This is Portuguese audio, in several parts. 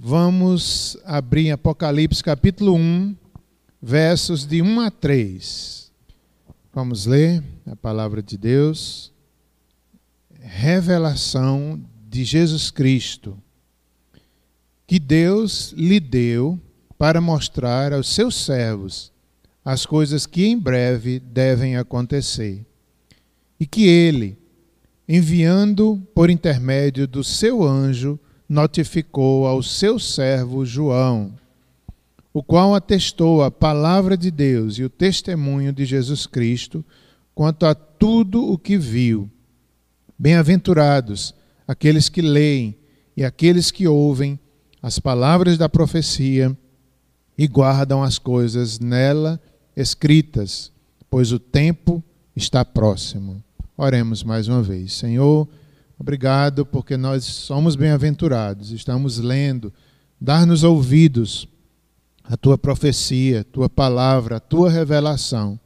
Vamos abrir Apocalipse capítulo 1, versos de 1 a 3. Vamos ler a palavra de Deus. Revelação de Jesus Cristo, que Deus lhe deu para mostrar aos seus servos as coisas que em breve devem acontecer. E que ele, enviando por intermédio do seu anjo, notificou ao seu servo João, o qual atestou a palavra de Deus e o testemunho de Jesus Cristo quanto a tudo o que viu. Bem-aventurados aqueles que leem e aqueles que ouvem as palavras da profecia e guardam as coisas nela escritas, pois o tempo está próximo. Oremos mais uma vez. Senhor, obrigado porque nós somos bem-aventurados, estamos lendo, dar-nos ouvidos a tua profecia, a tua palavra, a tua revelação.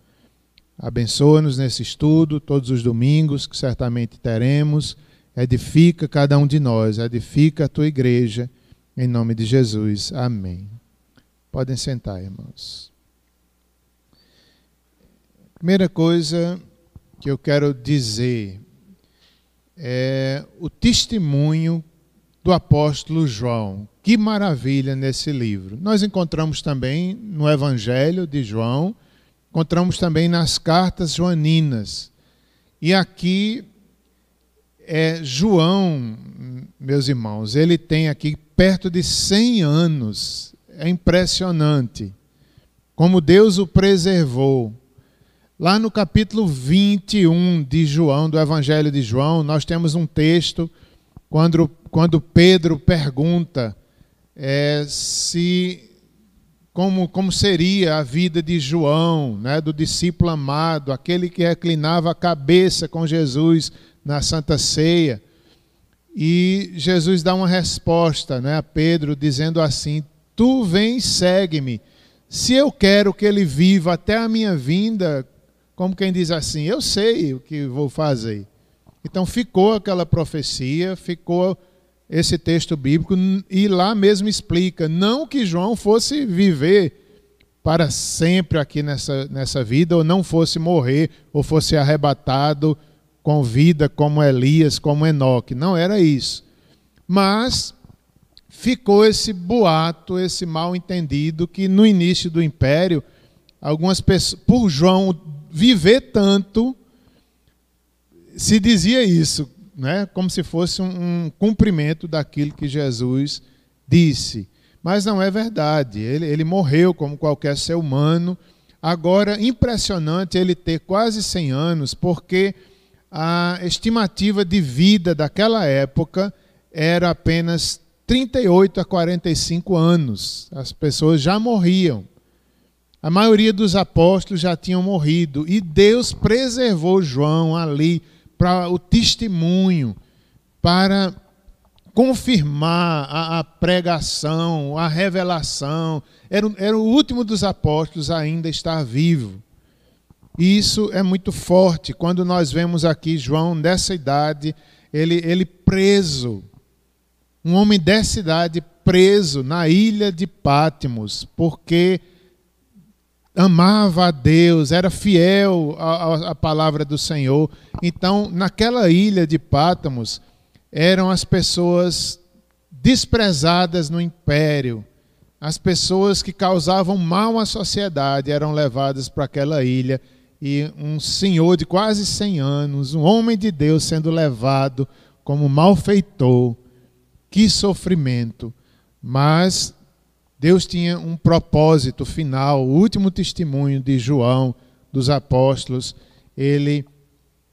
Abençoa-nos nesse estudo, todos os domingos que certamente teremos. Edifica cada um de nós, edifica a tua igreja, em nome de Jesus. Amém. Podem sentar, irmãos. Primeira coisa que eu quero dizer é o testemunho do apóstolo João. Que maravilha nesse livro. Nós encontramos também no Evangelho de João, encontramos também nas cartas joaninas. E aqui é João, meus irmãos, ele tem aqui perto de 100 anos. É impressionante como Deus o preservou Lá no capítulo 21 de João, do Evangelho de João, nós temos um texto quando, quando Pedro pergunta é, se como, como seria a vida de João, né, do discípulo amado, aquele que reclinava a cabeça com Jesus na Santa Ceia. E Jesus dá uma resposta né, a Pedro, dizendo assim: Tu vem, segue-me. Se eu quero que ele viva até a minha vinda, como quem diz assim: Eu sei o que vou fazer. Então ficou aquela profecia, ficou esse texto bíblico, e lá mesmo explica: não que João fosse viver para sempre aqui nessa, nessa vida, ou não fosse morrer, ou fosse arrebatado com vida como Elias, como Enoque. Não era isso. Mas ficou esse boato, esse mal entendido, que no início do império, algumas pessoas, por João viver tanto, se dizia isso, né? como se fosse um, cumprimento daquilo que Jesus disse. Mas não é verdade. Ele, ele morreu como qualquer ser humano. Agora, impressionante ele ter quase 100 anos, porque a estimativa de vida daquela época era apenas 38 a 45 anos. As pessoas já morriam. A maioria dos apóstolos já tinham morrido e Deus preservou João ali para o testemunho, para confirmar a, a, pregação, a revelação. Era, era o último dos apóstolos ainda estar vivo. E isso é muito forte quando nós vemos aqui João dessa idade, ele, ele preso, um homem dessa idade preso na ilha de Pátimos, porque amava a Deus, era fiel à, palavra do Senhor. Então, naquela ilha de Pátamos, eram as pessoas desprezadas no império, as pessoas que causavam mal à sociedade eram levadas para aquela ilha e um senhor de quase 100 anos, um homem de Deus sendo levado como malfeitor. Que sofrimento! Mas Deus tinha um propósito final, o último testemunho de João, dos apóstolos, ele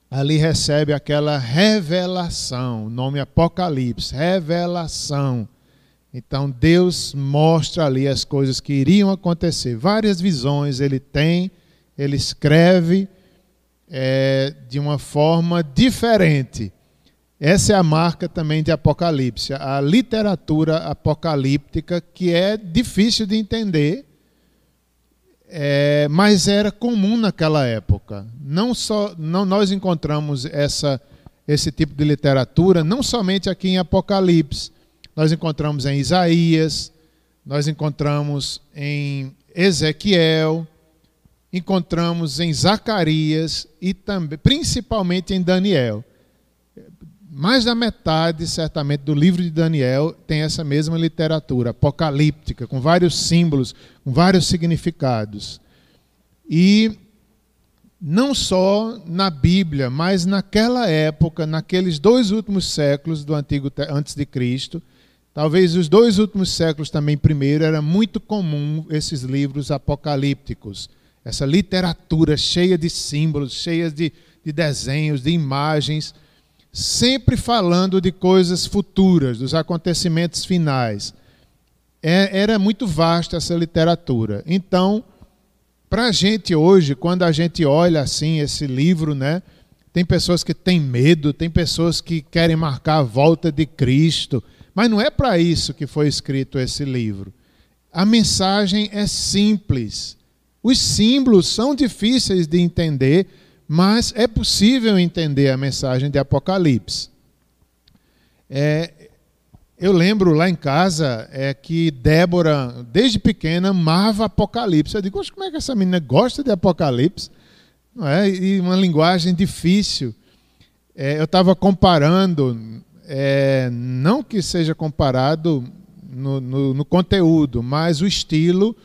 ali recebe aquela revelação, nome Apocalipse, revelação. Então Deus mostra ali as coisas que iriam acontecer. Várias visões ele tem, ele escreve é, de uma forma diferente. Essa é a marca também de Apocalipse, a literatura apocalíptica, que é difícil de entender, é, mas era comum naquela época. Não só não, nós encontramos essa, esse tipo de literatura, não somente aqui em Apocalipse, nós encontramos em Isaías, nós encontramos em Ezequiel, encontramos em Zacarias e também, principalmente em Daniel. Mais da metade, certamente, do livro de Daniel tem essa mesma literatura apocalíptica, com vários símbolos, com vários significados. E não só na Bíblia, mas naquela época, naqueles dois últimos séculos do antigo antes de Cristo, talvez os dois últimos séculos também primeiro, era muito comum esses livros apocalípticos, essa literatura cheia de símbolos, cheia de, de desenhos, de imagens, sempre falando de coisas futuras, dos acontecimentos finais. É, era muito vasta essa literatura. Então, para a gente hoje, quando a gente olha assim esse livro, né? Tem pessoas que têm medo, tem pessoas que querem marcar a volta de Cristo, mas não é para isso que foi escrito esse livro. A mensagem é simples. Os símbolos são difíceis de entender, mas é possível entender a mensagem de Apocalipse. É, eu lembro lá em casa é que Débora, desde pequena, amava Apocalipse. Eu digo, como é que essa menina gosta de Apocalipse? Não é? E uma linguagem difícil. É, eu estava comparando, é, não que seja comparado no, no, no, conteúdo, mas o estilo,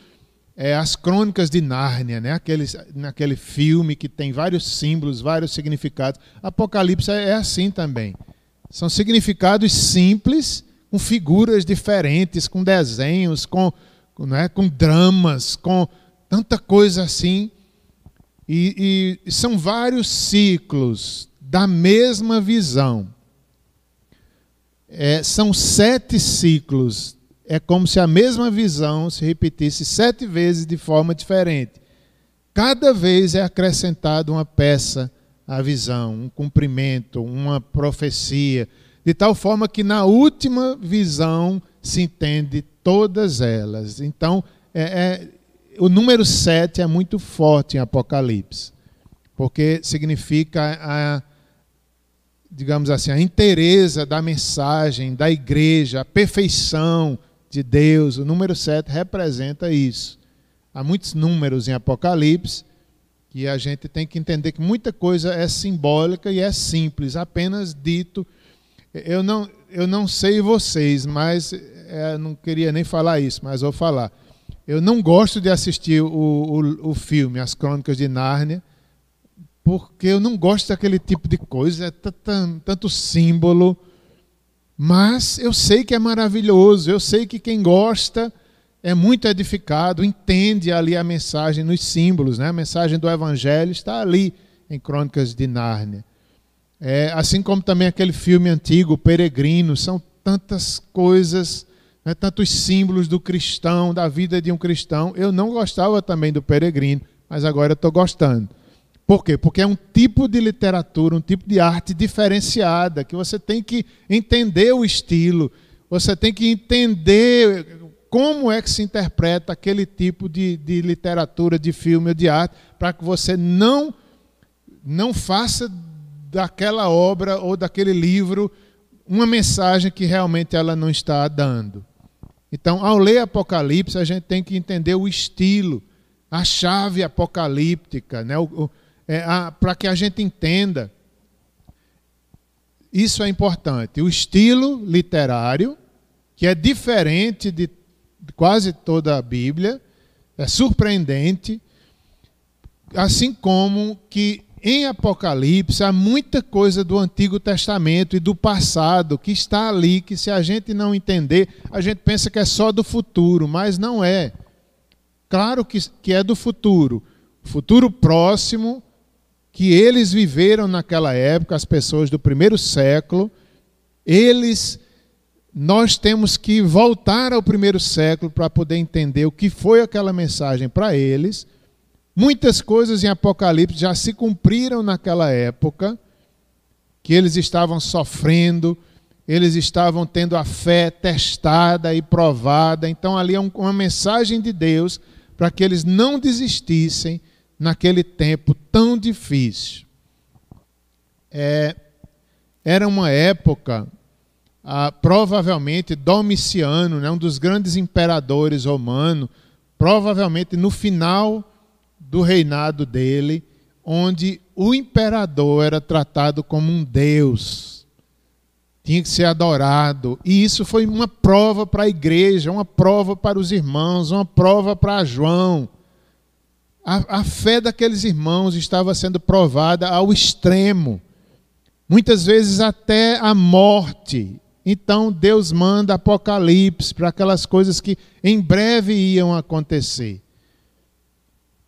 é, as crônicas de Nárnia, né? Aquele, naquele filme que tem vários símbolos, vários significados. Apocalipse é, assim também. São significados simples com figuras diferentes, com desenhos, com, não é, com dramas, com tanta coisa assim. E, e são vários ciclos da mesma visão. É, são sete ciclos. É como se a mesma visão se repetisse sete vezes de forma diferente. Cada vez é acrescentada uma peça à visão, um cumprimento, uma profecia de tal forma que na última visão se entende todas elas. Então, é, é, o número 7 é muito forte em Apocalipse, porque significa a, digamos assim, a inteireza da mensagem da igreja, a perfeição de Deus. O número 7 representa isso. Há muitos números em Apocalipse que a gente tem que entender que muita coisa é simbólica e é simples, apenas dito eu não, eu não sei vocês, mas é, não queria nem falar isso, mas vou falar. Eu não gosto de assistir o, o, o filme As Crônicas de Nárnia, porque eu não gosto daquele tipo de coisa, é tanto, tanto símbolo. Mas eu sei que é maravilhoso, eu sei que quem gosta é muito edificado, entende ali a mensagem nos símbolos, né? a mensagem do Evangelho está ali em Crônicas de Nárnia. É, assim como também aquele filme antigo, Peregrino, são tantas coisas, né, tantos símbolos do cristão, da vida de um cristão. Eu não gostava também do Peregrino, mas agora estou gostando. Por quê? Porque é um tipo de literatura, um tipo de arte diferenciada, que você tem que entender o estilo, você tem que entender como é que se interpreta aquele tipo de, de literatura, de filme ou de arte, para que você não, não faça daquela obra ou daquele livro uma mensagem que realmente ela não está dando. Então, ao ler Apocalipse, a gente tem que entender o estilo, a chave apocalíptica, né? É, para que a gente entenda. Isso é importante. O estilo literário, que é diferente de quase toda a Bíblia, é surpreendente, assim como que em Apocalipse há muita coisa do Antigo Testamento e do passado que está ali, que se a gente não entender, a gente pensa que é só do futuro, mas não é. Claro que, que é do futuro. Futuro próximo, que eles viveram naquela época, as pessoas do primeiro século, eles. Nós temos que voltar ao primeiro século para poder entender o que foi aquela mensagem para eles Muitas coisas em Apocalipse já se cumpriram naquela época, que eles estavam sofrendo, eles estavam tendo a fé testada e provada. Então, ali é uma mensagem de Deus para que eles não desistissem naquele tempo tão difícil. É, era uma época ah, provavelmente Domiciano, né, um dos grandes imperadores romanos, provavelmente no final do reinado dele, onde o imperador era tratado como um deus, tinha que ser adorado, e isso foi uma prova para a igreja, uma prova para os irmãos, uma prova para João. A, a fé daqueles irmãos estava sendo provada ao extremo, muitas vezes até a morte. Então Deus manda Apocalipse para aquelas coisas que em breve iam acontecer.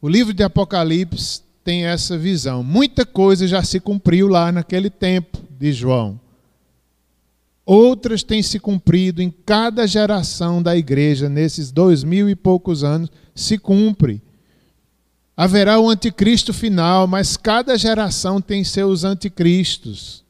O livro de Apocalipse tem essa visão. Muita coisa já se cumpriu lá naquele tempo de João. Outras têm se cumprido em cada geração da igreja, nesses dois mil e poucos anos, se cumpre. Haverá o anticristo final, mas cada geração tem seus anticristos.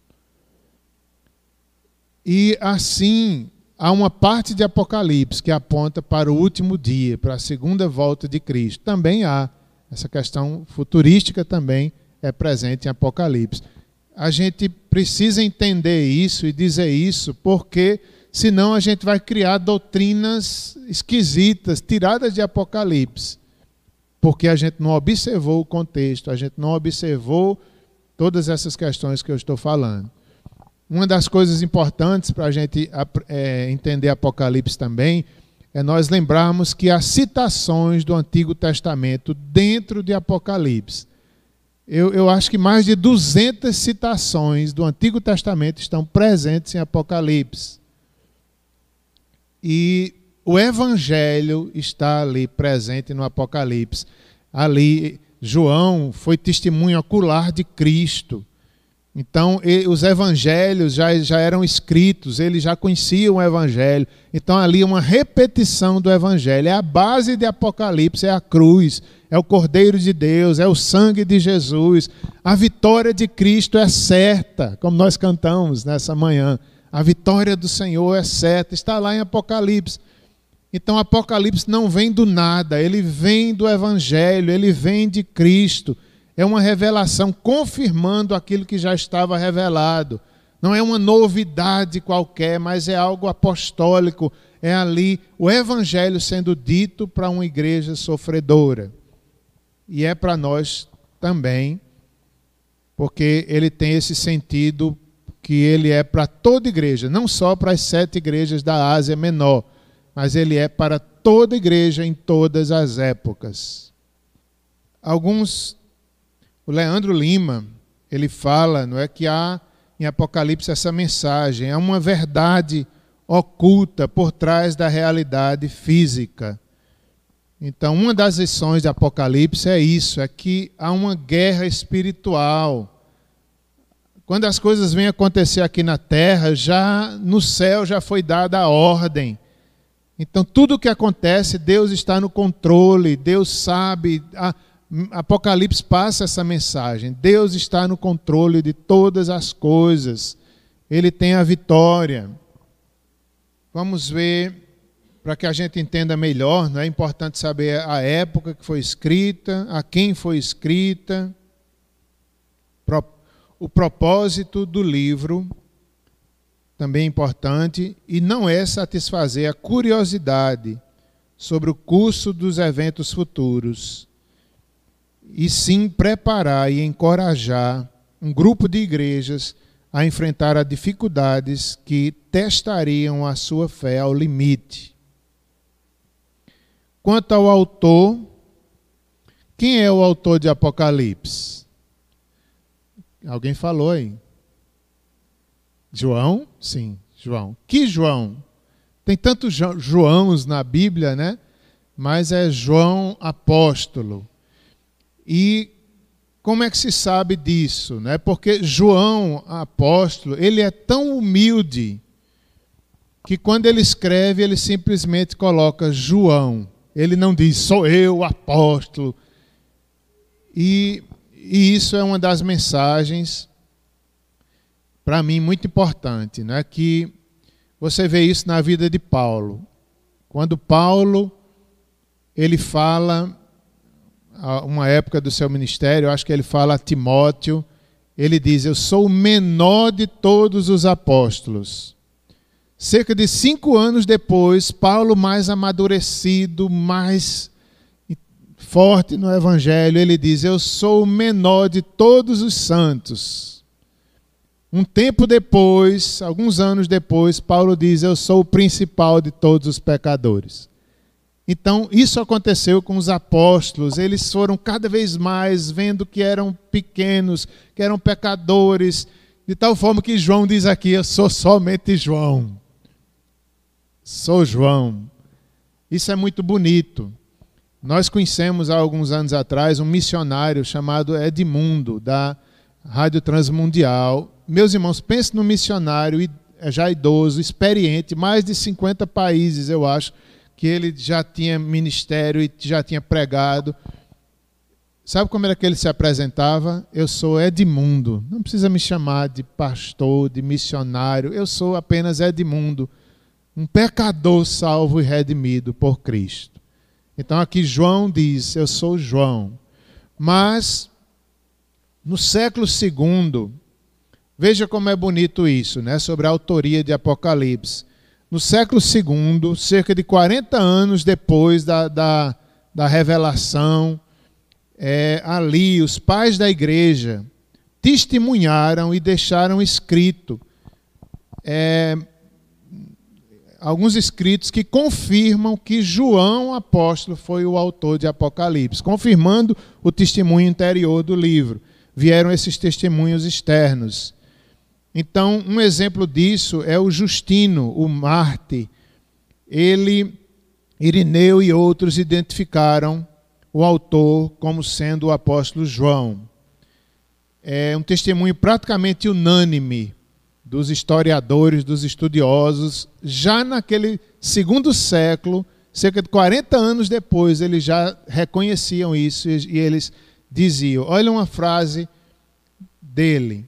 E assim, há uma parte de Apocalipse que aponta para o último dia, para a segunda volta de Cristo. Também há essa questão futurística também é presente em Apocalipse. A gente precisa entender isso e dizer isso, porque senão a gente vai criar doutrinas esquisitas, tiradas de Apocalipse. Porque a gente não observou o contexto, a gente não observou todas essas questões que eu estou falando. Uma das coisas importantes para a gente é, entender Apocalipse também é nós lembrarmos que há citações do Antigo Testamento dentro de Apocalipse. Eu, eu acho que mais de 200 citações do Antigo Testamento estão presentes em Apocalipse. E o Evangelho está ali presente no Apocalipse. Ali, João foi testemunho ocular de Cristo. Então, os evangelhos já, já eram escritos, eles já conheciam o evangelho. Então, ali uma repetição do evangelho. É a base de Apocalipse, é a cruz, é o Cordeiro de Deus, é o sangue de Jesus. A vitória de Cristo é certa, como nós cantamos nessa manhã. A vitória do Senhor é certa, está lá em Apocalipse. Então, Apocalipse não vem do nada, ele vem do evangelho, ele vem de Cristo é uma revelação confirmando aquilo que já estava revelado. Não é uma novidade qualquer, mas é algo apostólico. É ali o evangelho sendo dito para uma igreja sofredora. E é para nós também, porque ele tem esse sentido que ele é para toda igreja, não só para as sete igrejas da Ásia Menor, mas ele é para toda igreja em todas as épocas. Alguns o Leandro Lima, ele fala, não é que há em Apocalipse essa mensagem, é uma verdade oculta por trás da realidade física. Então, uma das lições de Apocalipse é isso, é que há uma guerra espiritual. Quando as coisas vêm acontecer aqui na terra, já no céu já foi dada a ordem. Então, tudo o que acontece, Deus está no controle, Deus sabe, a, Apocalipse passa essa mensagem. Deus está no controle de todas as coisas. Ele tem a vitória. Vamos ver, para que a gente entenda melhor, não é importante saber a época que foi escrita, a quem foi escrita, o propósito do livro, também importante, e não é satisfazer a curiosidade sobre o curso dos eventos futuros e sim preparar e encorajar um grupo de igrejas a enfrentar as dificuldades que testariam a sua fé ao limite. Quanto ao autor, quem é o autor de Apocalipse? Alguém falou aí? João? Sim, João. Que João? Tem tantos Joãos na Bíblia, né? Mas é João apóstolo. E como é que se sabe disso? Né? Porque João, apóstolo, ele é tão humilde que quando ele escreve, ele simplesmente coloca João. Ele não diz, sou eu, apóstolo. E, e isso é uma das mensagens, para mim, muito importante, né? que você vê isso na vida de Paulo. Quando Paulo ele fala uma época do seu ministério, acho que ele fala a Timóteo, ele diz: Eu sou o menor de todos os apóstolos. Cerca de cinco anos depois, Paulo, mais amadurecido, mais forte no Evangelho, ele diz: Eu sou o menor de todos os santos. Um tempo depois, alguns anos depois, Paulo diz: Eu sou o principal de todos os pecadores. Então, isso aconteceu com os apóstolos. Eles foram cada vez mais vendo que eram pequenos, que eram pecadores, de tal forma que João diz aqui: Eu sou somente João. Sou João. Isso é muito bonito. Nós conhecemos há alguns anos atrás um missionário chamado Edmundo, da Rádio Transmundial. Meus irmãos, pense no missionário é já idoso, experiente, mais de 50 países, eu acho, que ele já tinha ministério e já tinha pregado. Sabe como era que ele se apresentava? Eu sou Edmundo. Não precisa me chamar de pastor, de missionário. Eu sou apenas Edmundo um pecador salvo e redimido por Cristo. Então aqui João diz: Eu sou João. Mas no século II, veja como é bonito isso, né? Sobre a autoria de Apocalipse. No século II, cerca de 40 anos depois da, da, da revelação, é, ali os pais da igreja testemunharam e deixaram escrito é, alguns escritos que confirmam que João apóstolo foi o autor de Apocalipse, confirmando o testemunho interior do livro. Vieram esses testemunhos externos. Então, um exemplo disso é o Justino, o Marte. Ele, Irineu e outros identificaram o autor como sendo o apóstolo João. É um testemunho praticamente unânime dos historiadores, dos estudiosos, já naquele segundo século, cerca de 40 anos depois, eles já reconheciam isso e eles diziam: olha uma frase dele.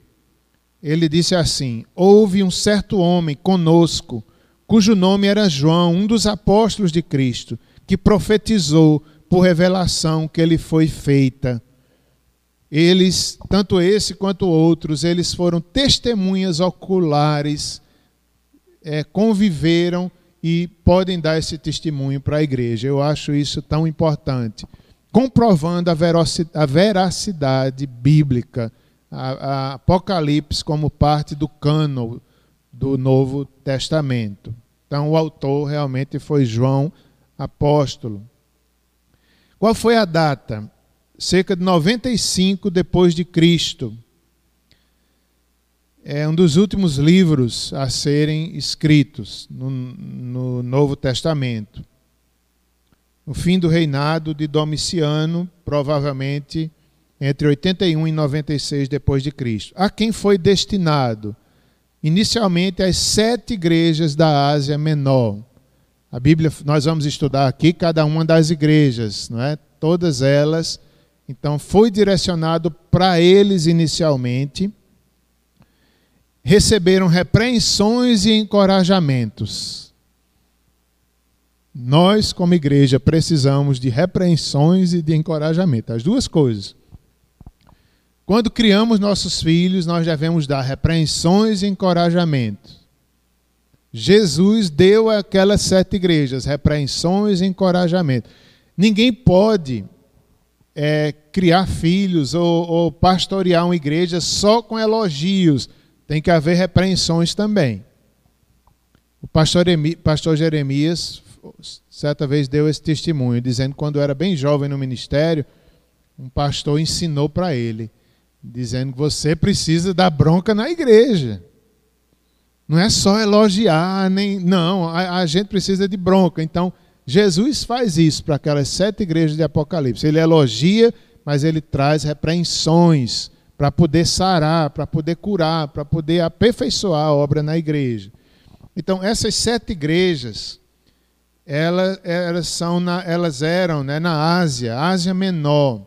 Ele disse assim: Houve um certo homem conosco, cujo nome era João, um dos apóstolos de Cristo, que profetizou por revelação que ele foi feita eles, tanto esse quanto outros, eles foram testemunhas oculares, é, conviveram e podem dar esse testemunho para a igreja. Eu acho isso tão importante. Comprovando a veracidade bíblica, a, a Apocalipse como parte do cano do Novo Testamento. Então, o autor realmente foi João apóstolo. Qual foi a data? cerca de 95 depois de Cristo. É um dos últimos livros a serem escritos no, no Novo Testamento. No fim do reinado de Domiciano, provavelmente entre 81 e 96 depois de Cristo. A quem foi destinado? Inicialmente as sete igrejas da Ásia Menor. A Bíblia, nós vamos estudar aqui cada uma das igrejas, não é? Todas elas então, foi direcionado para eles inicialmente. Receberam repreensões e encorajamentos. Nós, como igreja, precisamos de repreensões e de encorajamento, as duas coisas. Quando criamos nossos filhos, nós devemos dar repreensões e encorajamento. Jesus deu àquelas sete igrejas repreensões e encorajamento. Ninguém pode é, criar filhos ou, ou pastorear uma igreja só com elogios. Tem que haver repreensões também. O pastor, pastor Jeremias, certa vez, deu esse testemunho, dizendo que quando era bem jovem no ministério, um pastor ensinou para ele, dizendo que você precisa dar bronca na igreja. Não é só elogiar, nem. Não, a, a gente precisa de bronca. Então, Jesus faz isso para aquelas sete igrejas de Apocalipse. Ele elogia, mas ele traz repreensões para poder sarar, para poder curar, para poder aperfeiçoar a obra na igreja. Então, essas sete igrejas, elas, elas, são na, elas eram né, na Ásia, Ásia Menor.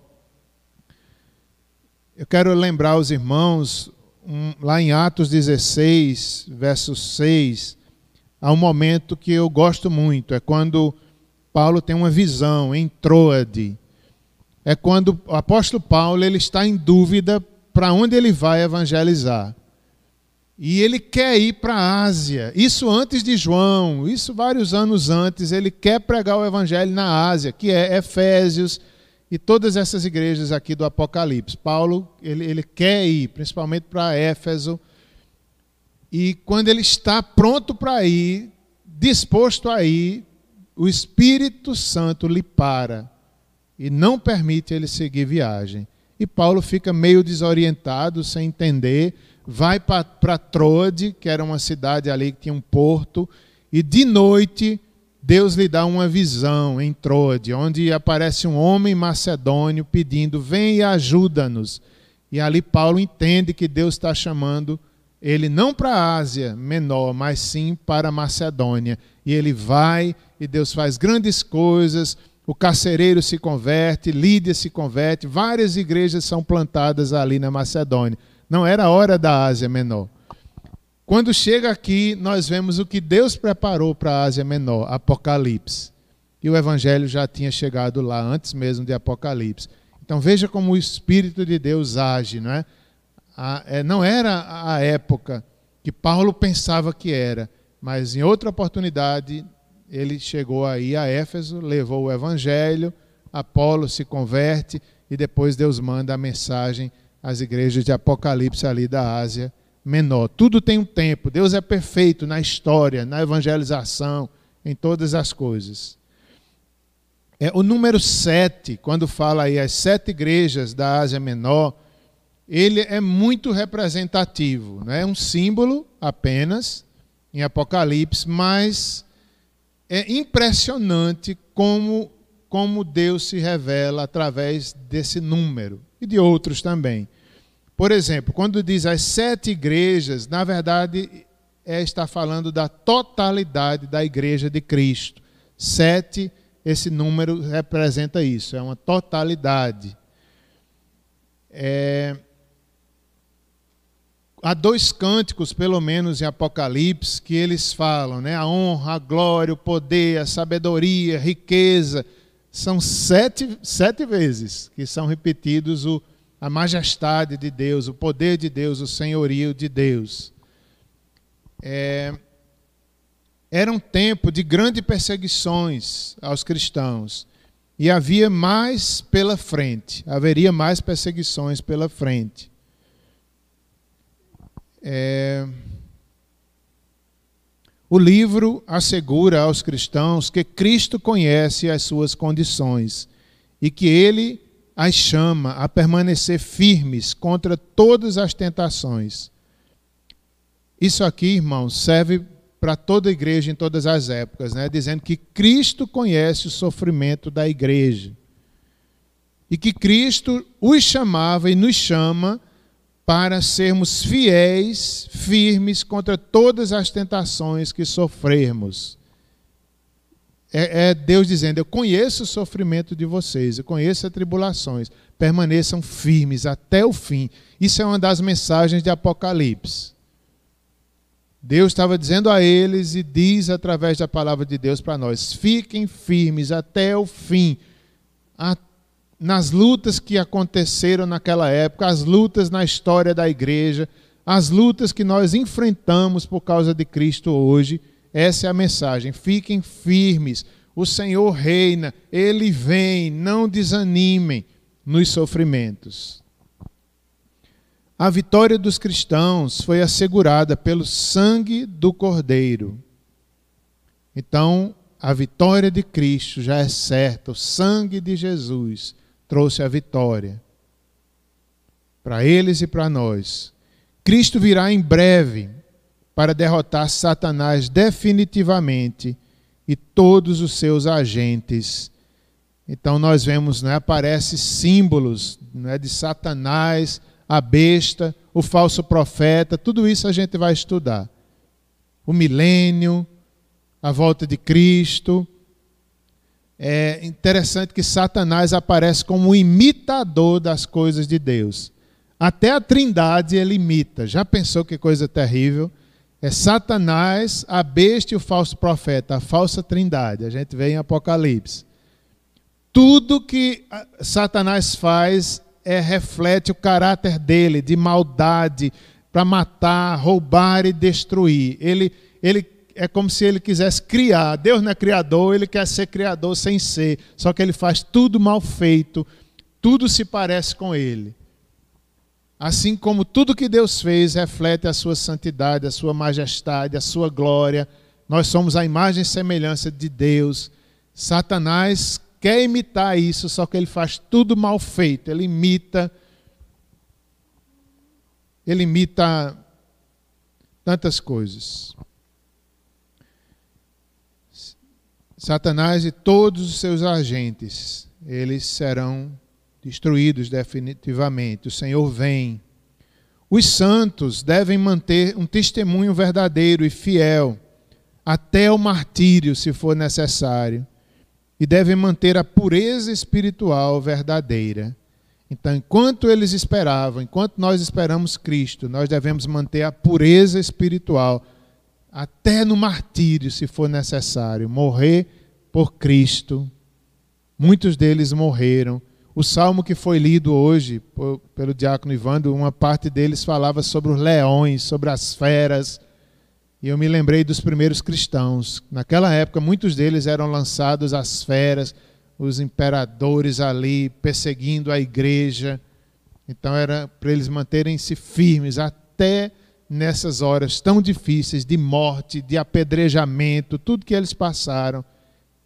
Eu quero lembrar os irmãos, um, lá em Atos 16, verso 6, há um momento que eu gosto muito, é quando Paulo tem uma visão em Troade. É quando o apóstolo Paulo ele está em dúvida para onde ele vai evangelizar. E ele quer ir para a Ásia. Isso antes de João, isso vários anos antes, ele quer pregar o evangelho na Ásia, que é Efésios e todas essas igrejas aqui do Apocalipse. Paulo, ele, ele quer ir, principalmente para Éfeso. E quando ele está pronto para ir, disposto a ir, o Espírito Santo lhe para e não permite ele seguir viagem. E Paulo fica meio desorientado, sem entender, vai para Troade, que era uma cidade ali que tinha um porto, e de noite Deus lhe dá uma visão em Troade, onde aparece um homem macedônio pedindo: Vem e ajuda-nos. E ali Paulo entende que Deus está chamando ele não para a Ásia menor, mas sim para a Macedônia. E ele vai e Deus faz grandes coisas o carcereiro se converte, Lídia se converte, várias igrejas são plantadas ali na Macedônia. Não era hora da Ásia Menor. Quando chega aqui, nós vemos o que Deus preparou para a Ásia Menor, Apocalipse. E o Evangelho já tinha chegado lá antes mesmo de Apocalipse. Então veja como o Espírito de Deus age, não é? é não era a época que Paulo pensava que era, mas em outra oportunidade ele chegou aí a Éfeso, levou o evangelho, Apolo se converte e depois Deus manda a mensagem às igrejas de Apocalipse ali da Ásia Menor. Tudo tem um tempo. Deus é perfeito na história, na evangelização, em todas as coisas. É, o número 7, quando fala aí as sete igrejas da Ásia Menor, ele é muito representativo. Não é um símbolo apenas em Apocalipse, mas é impressionante como, como Deus se revela através desse número e de outros também. Por exemplo, quando diz as sete igrejas, na verdade é estar falando da totalidade da igreja de Cristo. Sete, esse número representa isso, é uma totalidade. É, há dois cânticos, pelo menos em Apocalipse, que eles falam, né? A honra, a glória, o poder, a sabedoria, a riqueza. São sete, sete vezes que são repetidos o, a majestade de Deus, o poder de Deus, o senhorio de Deus. É, era um tempo de grandes perseguições aos cristãos. E havia mais pela frente, haveria mais perseguições pela frente. É... O livro assegura aos cristãos que Cristo conhece as suas condições e que ele as chama a permanecer firmes contra todas as tentações. Isso aqui, irmãos, serve para toda a igreja em todas as épocas, né? dizendo que Cristo conhece o sofrimento da igreja. E que Cristo os chamava e nos chama para sermos fiéis, firmes contra todas as tentações que sofrermos. É, é, Deus dizendo: Eu conheço o sofrimento de vocês, eu conheço as tribulações, permaneçam firmes até o fim. Isso é uma das mensagens de Apocalipse. Deus estava dizendo a eles e diz através da palavra de Deus para nós: fiquem firmes até o fim, até nas lutas que aconteceram naquela época, as lutas na história da igreja, as lutas que nós enfrentamos por causa de Cristo hoje. Essa é a mensagem. Fiquem firmes. O Senhor reina, ele vem, não desanimem nos sofrimentos. A vitória dos cristãos foi assegurada pelo sangue do Cordeiro. Então, a vitória de Cristo já é certa, o sangue de Jesus trouxe a vitória para eles e para nós. Cristo virá em breve para derrotar Satanás definitivamente e todos os seus agentes. Então nós vemos, né, aparece símbolos né, de Satanás, a besta, o falso profeta, tudo isso a gente vai estudar. O milênio, a volta de Cristo, é interessante que Satanás aparece como um imitador das coisas de Deus. Até a Trindade ele imita. Já pensou que coisa terrível? É Satanás, a besta e o falso profeta, a falsa Trindade. A gente vê em Apocalipse. Tudo que Satanás faz é reflete o caráter dele de maldade, para matar, roubar e destruir. Ele, ele é como se ele quisesse criar. Deus não é criador, ele quer ser criador sem ser. Só que ele faz tudo mal feito, tudo se parece com ele. Assim como tudo que Deus fez reflete a sua santidade, a sua majestade, a sua glória. Nós somos a imagem e semelhança de Deus. Satanás quer imitar isso, só que ele faz tudo mal feito. Ele imita ele imita tantas coisas. Satanás e todos os seus agentes, eles serão destruídos definitivamente. O Senhor vem. Os santos devem manter um testemunho verdadeiro e fiel até o martírio, se for necessário, e devem manter a pureza espiritual verdadeira. Então, enquanto eles esperavam, enquanto nós esperamos Cristo, nós devemos manter a pureza espiritual até no martírio, se for necessário, morrer por Cristo. Muitos deles morreram. O salmo que foi lido hoje pelo diácono Ivando, uma parte deles falava sobre os leões, sobre as feras. E eu me lembrei dos primeiros cristãos. Naquela época, muitos deles eram lançados às feras, os imperadores ali perseguindo a igreja. Então era para eles manterem-se firmes até nessas horas tão difíceis de morte, de apedrejamento, tudo que eles passaram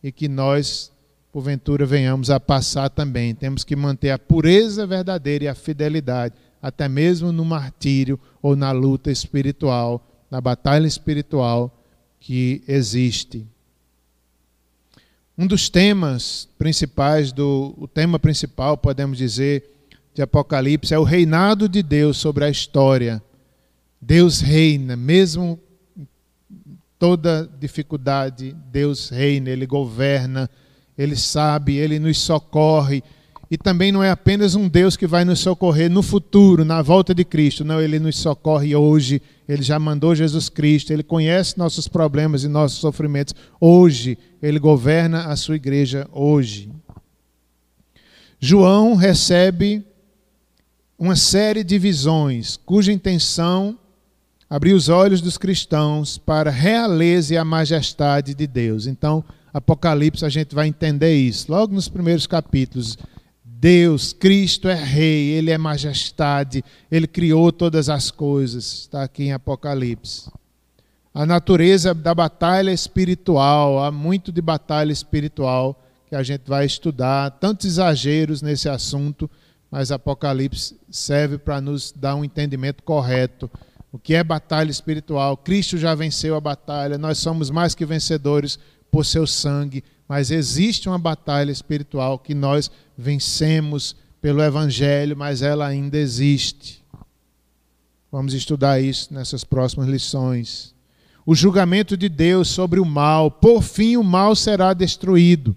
e que nós, porventura, venhamos a passar também. Temos que manter a pureza verdadeira e a fidelidade, até mesmo no martírio ou na luta espiritual, na batalha espiritual que existe. Um dos temas principais do o tema principal, podemos dizer, de Apocalipse é o reinado de Deus sobre a história. Deus reina, mesmo toda dificuldade, Deus reina, Ele governa, Ele sabe, Ele nos socorre. E também não é apenas um Deus que vai nos socorrer no futuro, na volta de Cristo. Não, Ele nos socorre hoje. Ele já mandou Jesus Cristo. Ele conhece nossos problemas e nossos sofrimentos hoje. Ele governa a sua igreja hoje. João recebe uma série de visões cuja intenção abrir os olhos dos cristãos para a realeza e a majestade de Deus. Então, Apocalipse, a gente vai entender isso. Logo nos primeiros capítulos, Deus, Cristo é Rei, Ele é majestade, Ele criou todas as coisas. Está aqui em Apocalipse. A natureza da batalha espiritual, há muito de batalha espiritual que a gente vai estudar, tantos exageros nesse assunto, mas Apocalipse serve para nos dar um entendimento correto o que é batalha espiritual. Cristo já venceu a batalha, nós somos mais que vencedores por seu sangue, mas existe uma batalha espiritual que nós vencemos pelo Evangelho, mas ela ainda existe. Vamos estudar isso nessas próximas lições. O julgamento de Deus sobre o mal, por fim o mal será destruído.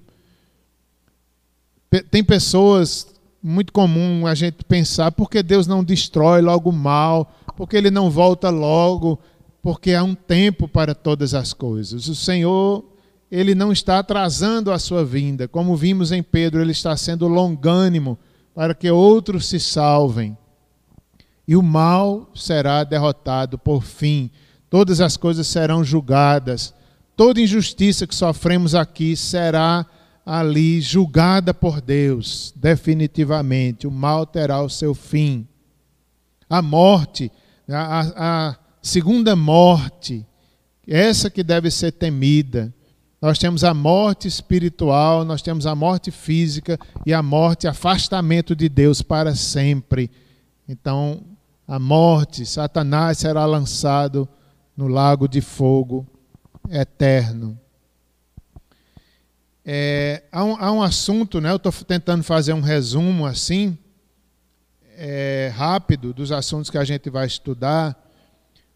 Tem pessoas, muito comum a gente pensar, por que Deus não destrói logo o mal? Porque ele não volta logo, porque há um tempo para todas as coisas. O Senhor, ele não está atrasando a sua vinda, como vimos em Pedro, ele está sendo longânimo para que outros se salvem. E o mal será derrotado por fim. Todas as coisas serão julgadas. Toda injustiça que sofremos aqui será ali julgada por Deus, definitivamente. O mal terá o seu fim. A morte a, a segunda morte, essa que deve ser temida. Nós temos a morte espiritual, nós temos a morte física e a morte, afastamento de Deus para sempre. Então, a morte, Satanás será lançado no lago de fogo eterno. É, há, um, há, um, assunto, né, eu estou tentando fazer um resumo assim, é, rápido dos assuntos que a gente vai estudar.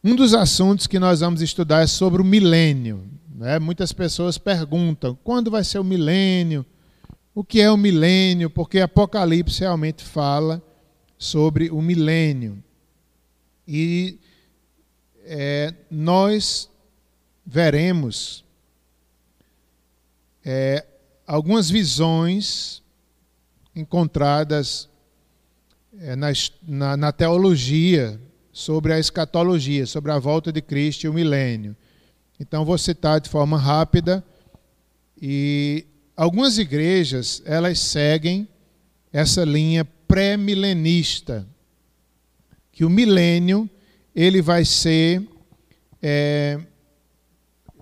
Um dos assuntos que nós vamos estudar é sobre o milênio. Né? Muitas pessoas perguntam: quando vai ser o milênio? O que é o milênio? Porque Apocalipse realmente fala sobre o milênio. E é, nós veremos é, algumas visões encontradas é, na, na, na, teologia sobre a escatologia, sobre a volta de Cristo e o milênio. Então vou citar de forma rápida e algumas igrejas elas seguem essa linha pré-milenista, que o milênio ele vai ser é,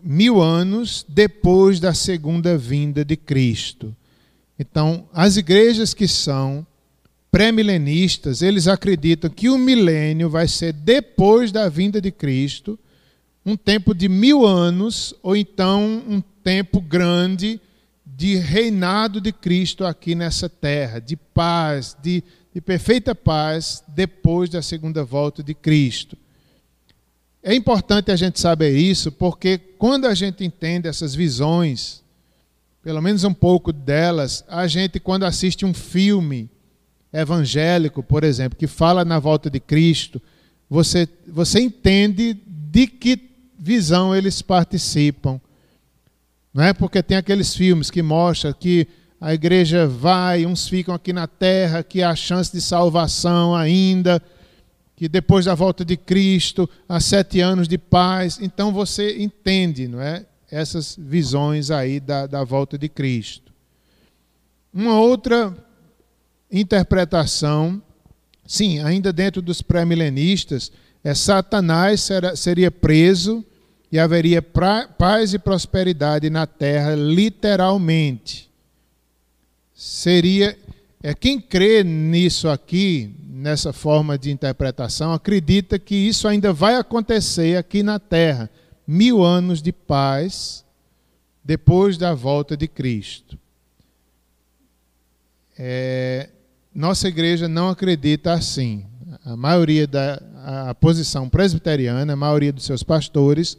mil anos depois da segunda vinda de Cristo. Então, as igrejas que são pré-milenistas, eles acreditam que o milênio vai ser depois da vinda de Cristo, um tempo de mil anos, ou então um tempo grande de reinado de Cristo aqui nessa terra, de paz, de, de perfeita paz, depois da segunda volta de Cristo. É importante a gente saber isso, porque quando a gente entende essas visões, pelo menos um pouco delas, a gente, quando assiste um filme evangélico, por exemplo, que fala na volta de Cristo, você, você entende de que visão eles participam. Não é porque tem aqueles filmes que mostram que a igreja vai, uns ficam aqui na terra, que há chance de salvação ainda que depois da volta de Cristo, há sete anos de paz. Então você entende, não é? Essas visões aí da, da volta de Cristo. Uma outra interpretação, sim, ainda dentro dos pré-milenistas, é Satanás seria preso e haveria pra, paz e prosperidade na terra, literalmente. Seria. É, quem crê nisso aqui, nessa forma de interpretação, acredita que isso ainda vai acontecer aqui na terra mil anos de paz depois da volta de Cristo. É, nossa igreja não acredita assim. A maioria da a posição presbiteriana, a maioria dos seus pastores,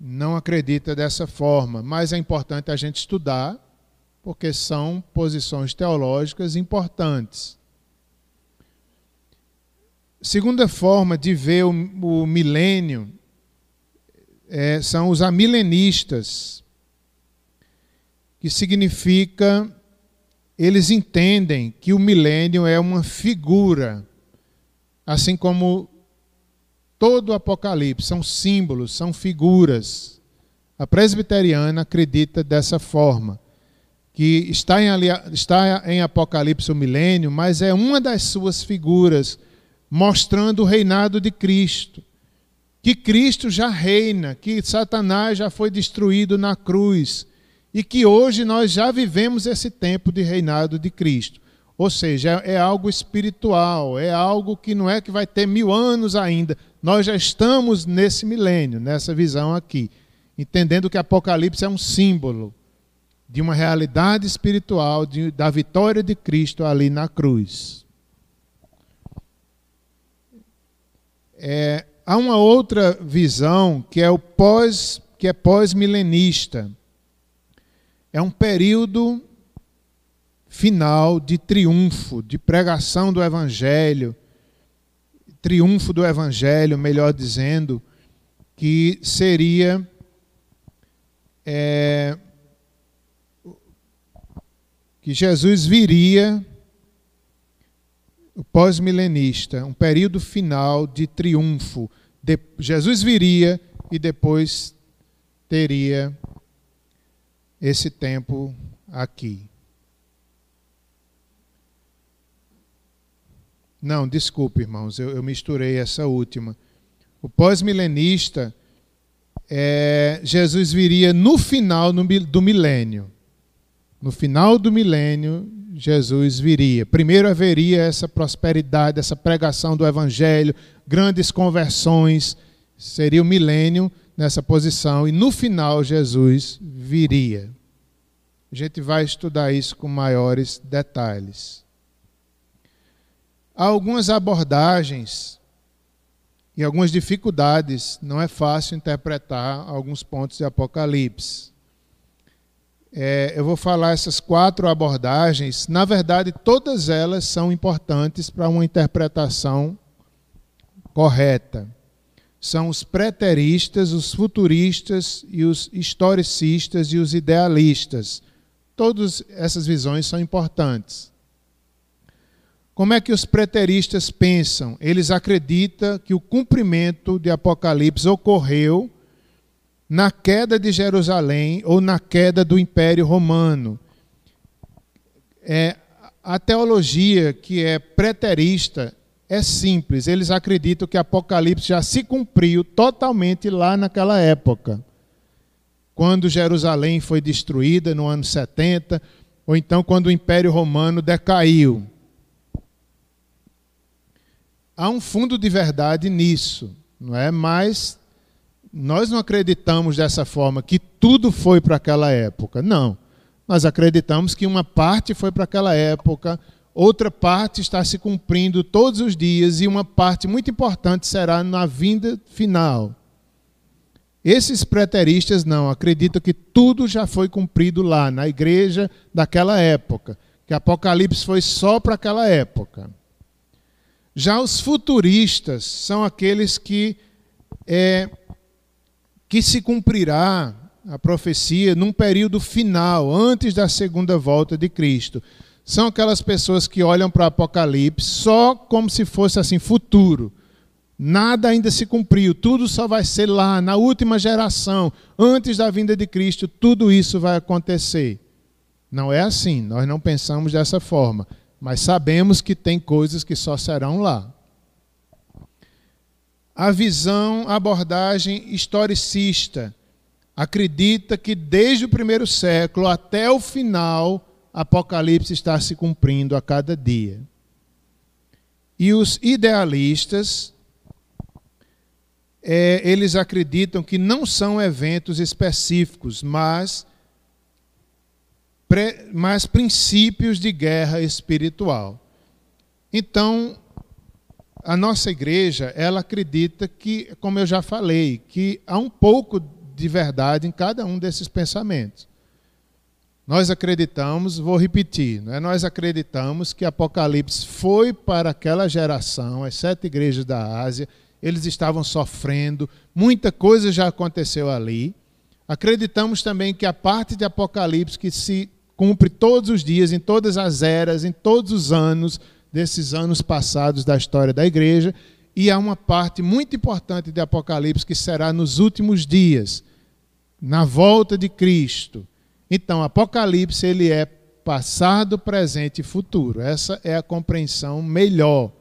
não acredita dessa forma. Mas é importante a gente estudar, porque são posições teológicas importantes. Segunda forma de ver o, o milênio é, são os amilenistas, que significa eles entendem que o milênio é uma figura, assim como todo o Apocalipse, são símbolos, são figuras. A presbiteriana acredita dessa forma, que está em, está em Apocalipse o milênio, mas é uma das suas figuras mostrando o reinado de Cristo. Que Cristo já reina, que Satanás já foi destruído na cruz e que hoje nós já vivemos esse tempo de reinado de Cristo. Ou seja, é, é algo espiritual, é algo que não é que vai ter mil anos ainda. Nós já estamos nesse milênio, nessa visão aqui, entendendo que Apocalipse é um símbolo de uma realidade espiritual, de, da vitória de Cristo ali na cruz. É, há uma outra visão que é o pós, que é pós-milenista. É um período final de triunfo, de pregação do evangelho, triunfo do evangelho, melhor dizendo, que seria é, que Jesus viria o pós-milenista, um período final de triunfo. De, Jesus viria e depois teria esse tempo aqui. Não, desculpe, irmãos, eu, eu misturei essa última. O pós-milenista, é, Jesus viria no final do milênio. No final do milênio, Jesus viria. Primeiro haveria essa prosperidade, essa pregação do evangelho, grandes conversões, seria o milênio nessa posição e no final Jesus viria. A gente vai estudar isso com maiores detalhes. Há algumas abordagens e algumas dificuldades, não é fácil interpretar alguns pontos de Apocalipse é, eu vou falar essas quatro abordagens. Na verdade, todas elas são importantes para uma interpretação correta. São os preteristas, os futuristas e os historicistas e os idealistas. Todas essas visões são importantes. Como é que os preteristas pensam? Eles acreditam que o cumprimento de Apocalipse ocorreu na queda de Jerusalém ou na queda do Império Romano. É, a teologia que é preterista é simples. Eles acreditam que Apocalipse já se cumpriu totalmente lá naquela época. Quando Jerusalém foi destruída no ano 70, ou então quando o Império Romano decaiu. Há um fundo de verdade nisso, não é? Mas nós não acreditamos dessa forma que tudo foi para aquela época. Não. Nós acreditamos que uma parte foi para aquela época, outra parte está se cumprindo todos os dias e uma parte muito importante será na vinda final. Esses preteristas não, acreditam que tudo já foi cumprido lá, na igreja daquela época, que Apocalipse foi só para aquela época. Já os futuristas são aqueles que é, que se cumprirá a profecia num período final, antes da segunda volta de Cristo. São aquelas pessoas que olham para o Apocalipse só como se fosse assim futuro. Nada ainda se cumpriu, tudo só vai ser lá, na última geração, antes da vinda de Cristo, tudo isso vai acontecer. Não é assim, nós não pensamos dessa forma, mas sabemos que tem coisas que só serão lá. A visão, a abordagem historicista acredita que desde o primeiro século até o final, Apocalipse está se cumprindo a cada dia. E os idealistas é, eles acreditam que não são eventos específicos, mas, pré, mas princípios de guerra espiritual. Então, a nossa igreja, ela acredita que, como eu já falei, que há um pouco de verdade em cada um desses pensamentos. Nós acreditamos, vou repetir, é? nós acreditamos que Apocalipse foi para aquela geração, as sete igrejas da Ásia, eles estavam sofrendo, muita coisa já aconteceu ali. Acreditamos também que a parte de Apocalipse que se cumpre todos os dias, em todas as eras, em todos os anos, desses anos passados da história da igreja, e há uma parte muito importante de Apocalipse que será nos últimos dias, na volta de Cristo. Então, Apocalipse ele é passado, presente e futuro. Essa é a compreensão melhor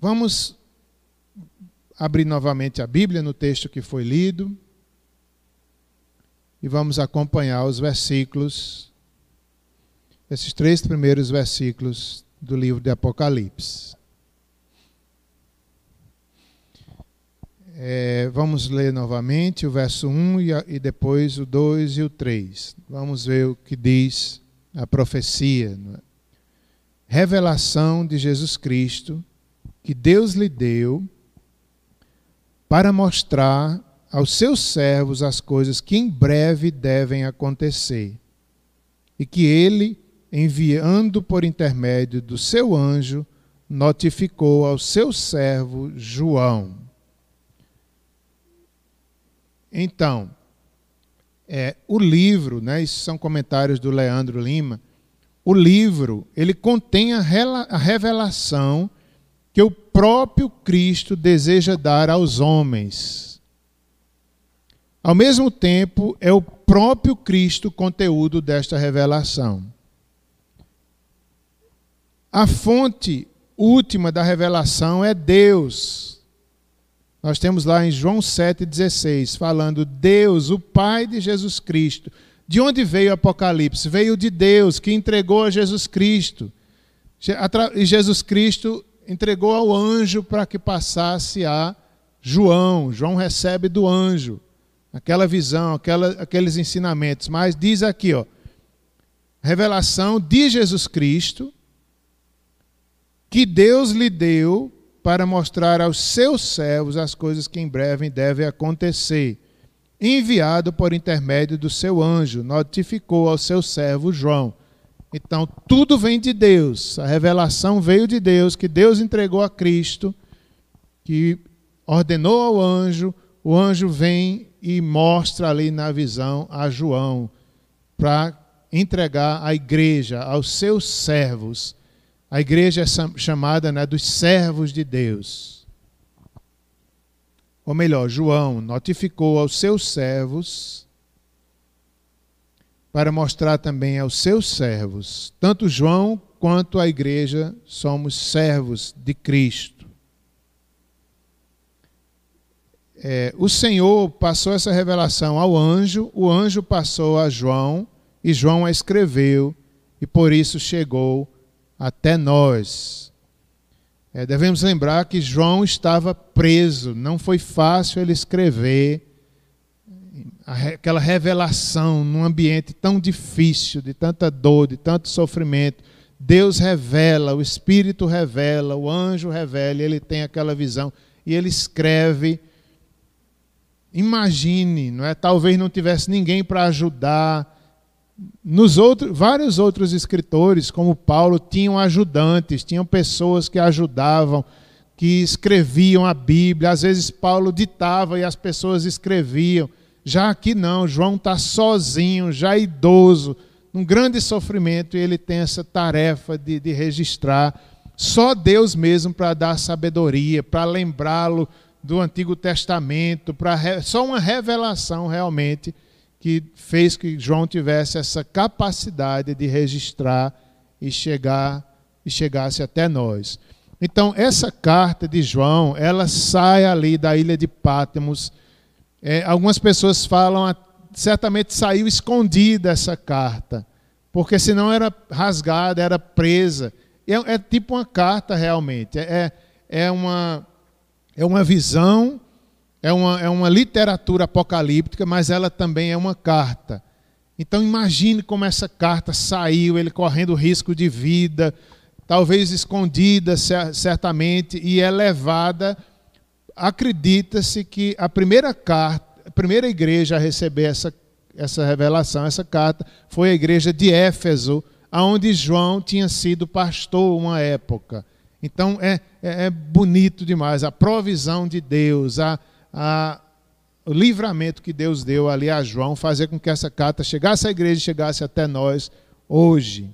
Vamos abrir novamente a Bíblia no texto que foi lido e vamos acompanhar os versículos, esses três primeiros versículos do livro de Apocalipse. É, vamos ler novamente o verso 1 e, e depois o 2 e o 3. Vamos ver o que diz a profecia. É? Revelação de Jesus Cristo que Deus lhe deu para mostrar aos seus servos as coisas que em breve devem acontecer. E que ele, enviando por intermédio do seu anjo, notificou ao seu servo João. Então, é, o livro, né, são comentários do Leandro Lima, o livro, ele contém a, a revelação que o próprio Cristo deseja dar aos homens. Ao mesmo tempo, é o próprio Cristo o conteúdo desta revelação. A fonte última da revelação é Deus. Nós temos lá em João 7,16, falando Deus, o Pai de Jesus Cristo. De onde veio o Apocalipse? Veio de Deus, que entregou a Jesus Cristo. E Jesus Cristo entregou ao anjo para que passasse a João. João recebe do anjo aquela visão, aquela, aqueles ensinamentos. Mas diz aqui, ó, revelação de Jesus Cristo que Deus lhe deu para mostrar aos seus servos as coisas que em breve devem acontecer. Enviado por intermédio do seu anjo, notificou ao seu servo João então, tudo vem de Deus. A revelação veio de Deus, que Deus entregou a Cristo, que ordenou ao anjo, o anjo vem e mostra ali na visão a João, para entregar à igreja, aos seus servos. A igreja é chamada né, dos servos de Deus. Ou melhor, João notificou aos seus servos para mostrar também aos seus servos, tanto João quanto a igreja somos servos de Cristo. É, o Senhor passou essa revelação ao anjo, o anjo passou a João, e João a escreveu, e por isso chegou até nós. É, devemos lembrar que João estava preso, não foi fácil ele escrever aquela revelação num ambiente tão difícil, de tanta dor, de tanto sofrimento. Deus revela, o Espírito revela, o anjo revela, ele tem aquela visão e ele escreve. Imagine, não é? Talvez não tivesse ninguém para ajudar. Nos outros, vários outros escritores, como Paulo, tinham ajudantes, tinham pessoas que ajudavam, que escreviam a Bíblia. Às vezes Paulo ditava e as pessoas escreviam. Já aqui não, João está sozinho, já idoso, num grande sofrimento, e ele tem essa tarefa de, de registrar. Só Deus mesmo para dar sabedoria, para lembrá-lo do Antigo Testamento, para só uma revelação realmente que fez que João tivesse essa capacidade de registrar e chegar e chegasse até nós. Então, essa carta de João, ela sai ali da ilha de Pátimos é, algumas pessoas falam, certamente saiu escondida essa carta, porque senão era rasgada, era presa. É, é tipo uma carta realmente, é, é, é, uma, é uma visão, é uma, é uma literatura apocalíptica, mas ela também é uma carta. Então imagine como essa carta saiu, ele correndo risco de vida, talvez escondida certamente, e é levada acredita-se que a primeira carta, a primeira igreja a receber essa, essa revelação, essa carta, foi a igreja de Éfeso, aonde João tinha sido pastor uma época. Então é, é, é bonito demais a provisão de Deus, a, a, o livramento que Deus deu ali a João, fazer com que essa carta chegasse à igreja e chegasse até nós hoje.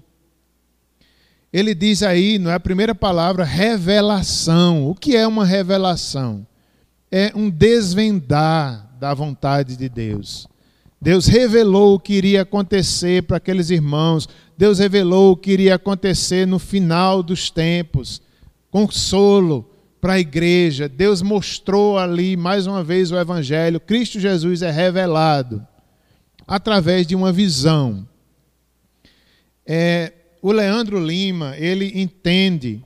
Ele diz aí, não é a primeira palavra, revelação. O que é uma revelação? É um desvendar da vontade de Deus. Deus revelou o que iria acontecer para aqueles irmãos. Deus revelou o que iria acontecer no final dos tempos. Consolo para a igreja. Deus mostrou ali mais uma vez o evangelho. Cristo Jesus é revelado através de uma visão. É, o Leandro Lima, ele entende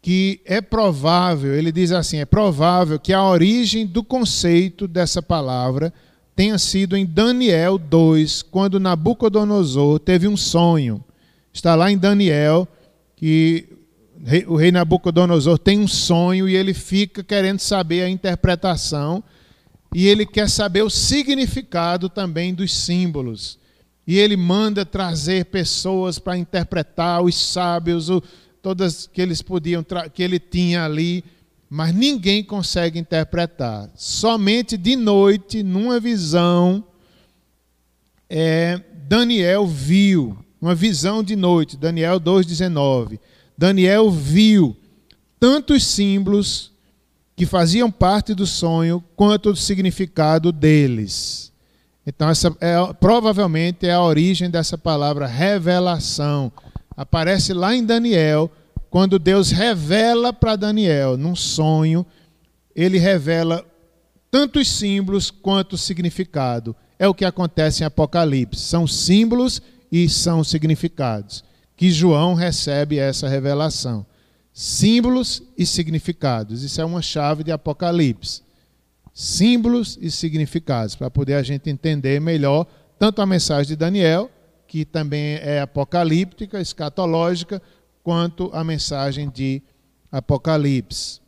que é provável, ele diz assim, é provável que a origem do conceito dessa palavra tenha sido em Daniel 2, quando Nabucodonosor teve um sonho. Está lá em Daniel que o rei Nabucodonosor tem um sonho e ele fica querendo saber a interpretação e ele quer saber o significado também dos símbolos e ele manda trazer pessoas para interpretar os sábios, o, todas que eles podiam que ele tinha ali, mas ninguém consegue interpretar. Somente de noite, numa visão, é, Daniel viu, uma visão de noite, Daniel 2,19. Daniel viu tantos símbolos que faziam parte do sonho, quanto do significado deles. Então, essa é, provavelmente é a origem dessa palavra revelação. Aparece lá em Daniel, quando Deus revela para Daniel, num sonho, ele revela tanto os símbolos quanto significado. É o que acontece em Apocalipse. São símbolos e são significados. Que João recebe essa revelação. Símbolos e significados. Isso é uma chave de Apocalipse símbolos e significados, para poder a gente entender melhor tanto a mensagem de Daniel, que também é apocalíptica, escatológica, quanto a mensagem de Apocalipse.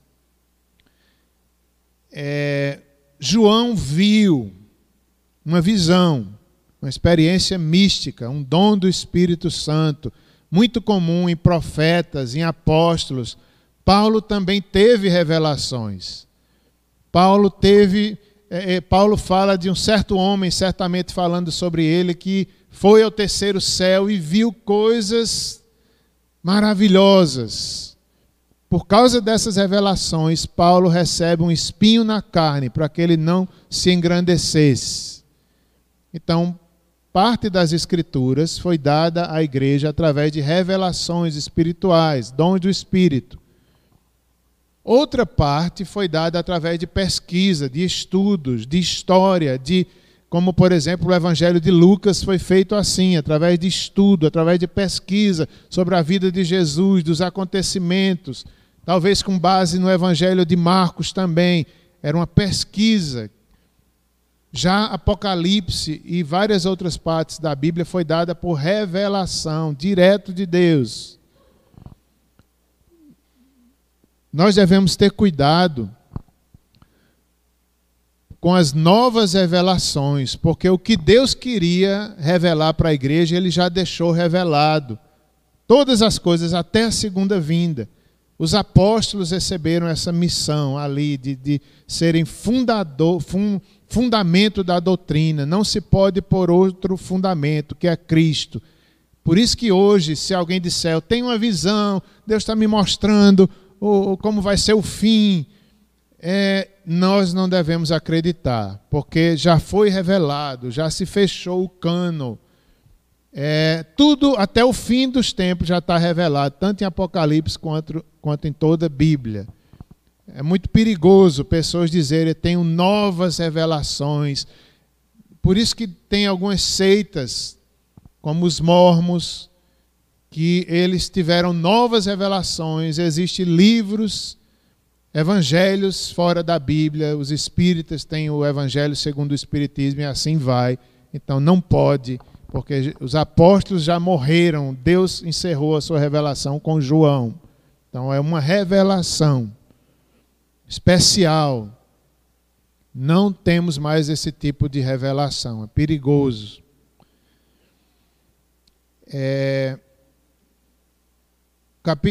É, João viu uma visão, uma experiência mística, um dom do Espírito Santo, muito comum em profetas, em apóstolos. Paulo também teve revelações. Paulo teve, é, é, Paulo fala de um certo homem, certamente falando sobre ele, que foi ao terceiro céu e viu coisas maravilhosas. Por causa dessas revelações, Paulo recebe um espinho na carne para que ele não se engrandecesse. Então, parte das Escrituras foi dada à igreja através de revelações espirituais, dons do Espírito. Outra parte foi dada através de pesquisa, de estudos, de história, de como por exemplo o Evangelho de Lucas foi feito assim, através de estudo, através de pesquisa sobre a vida de Jesus, dos acontecimentos, talvez com base no Evangelho de Marcos também. Era uma pesquisa. Já Apocalipse e várias outras partes da Bíblia foi dada por revelação, direto de Deus. Nós devemos ter cuidado com as novas revelações, porque o que Deus queria revelar para a igreja, ele já deixou revelado. Todas as coisas até a segunda vinda. Os apóstolos receberam essa missão ali de, de serem fundador, fun, fundamento da doutrina. Não se pode pôr outro fundamento, que é Cristo. Por isso que hoje, se alguém disser, eu tenho uma visão, Deus está me mostrando como vai ser o fim, é, nós não devemos acreditar, porque já foi revelado, já se fechou o cano. É, tudo até o fim dos tempos já está revelado, tanto em Apocalipse quanto, quanto em toda a Bíblia. É muito perigoso pessoas dizerem tenho novas revelações. Por isso que tem algumas seitas, como os mormos, que eles tiveram novas revelações. Existem livros evangelhos fora da Bíblia, os espíritas têm o evangelho segundo o espiritismo e assim vai. Então não pode, porque os apóstolos já morreram, Deus encerrou a sua revelação com João. Então é uma revelação especial. Não temos mais esse tipo de revelação, é perigoso. É,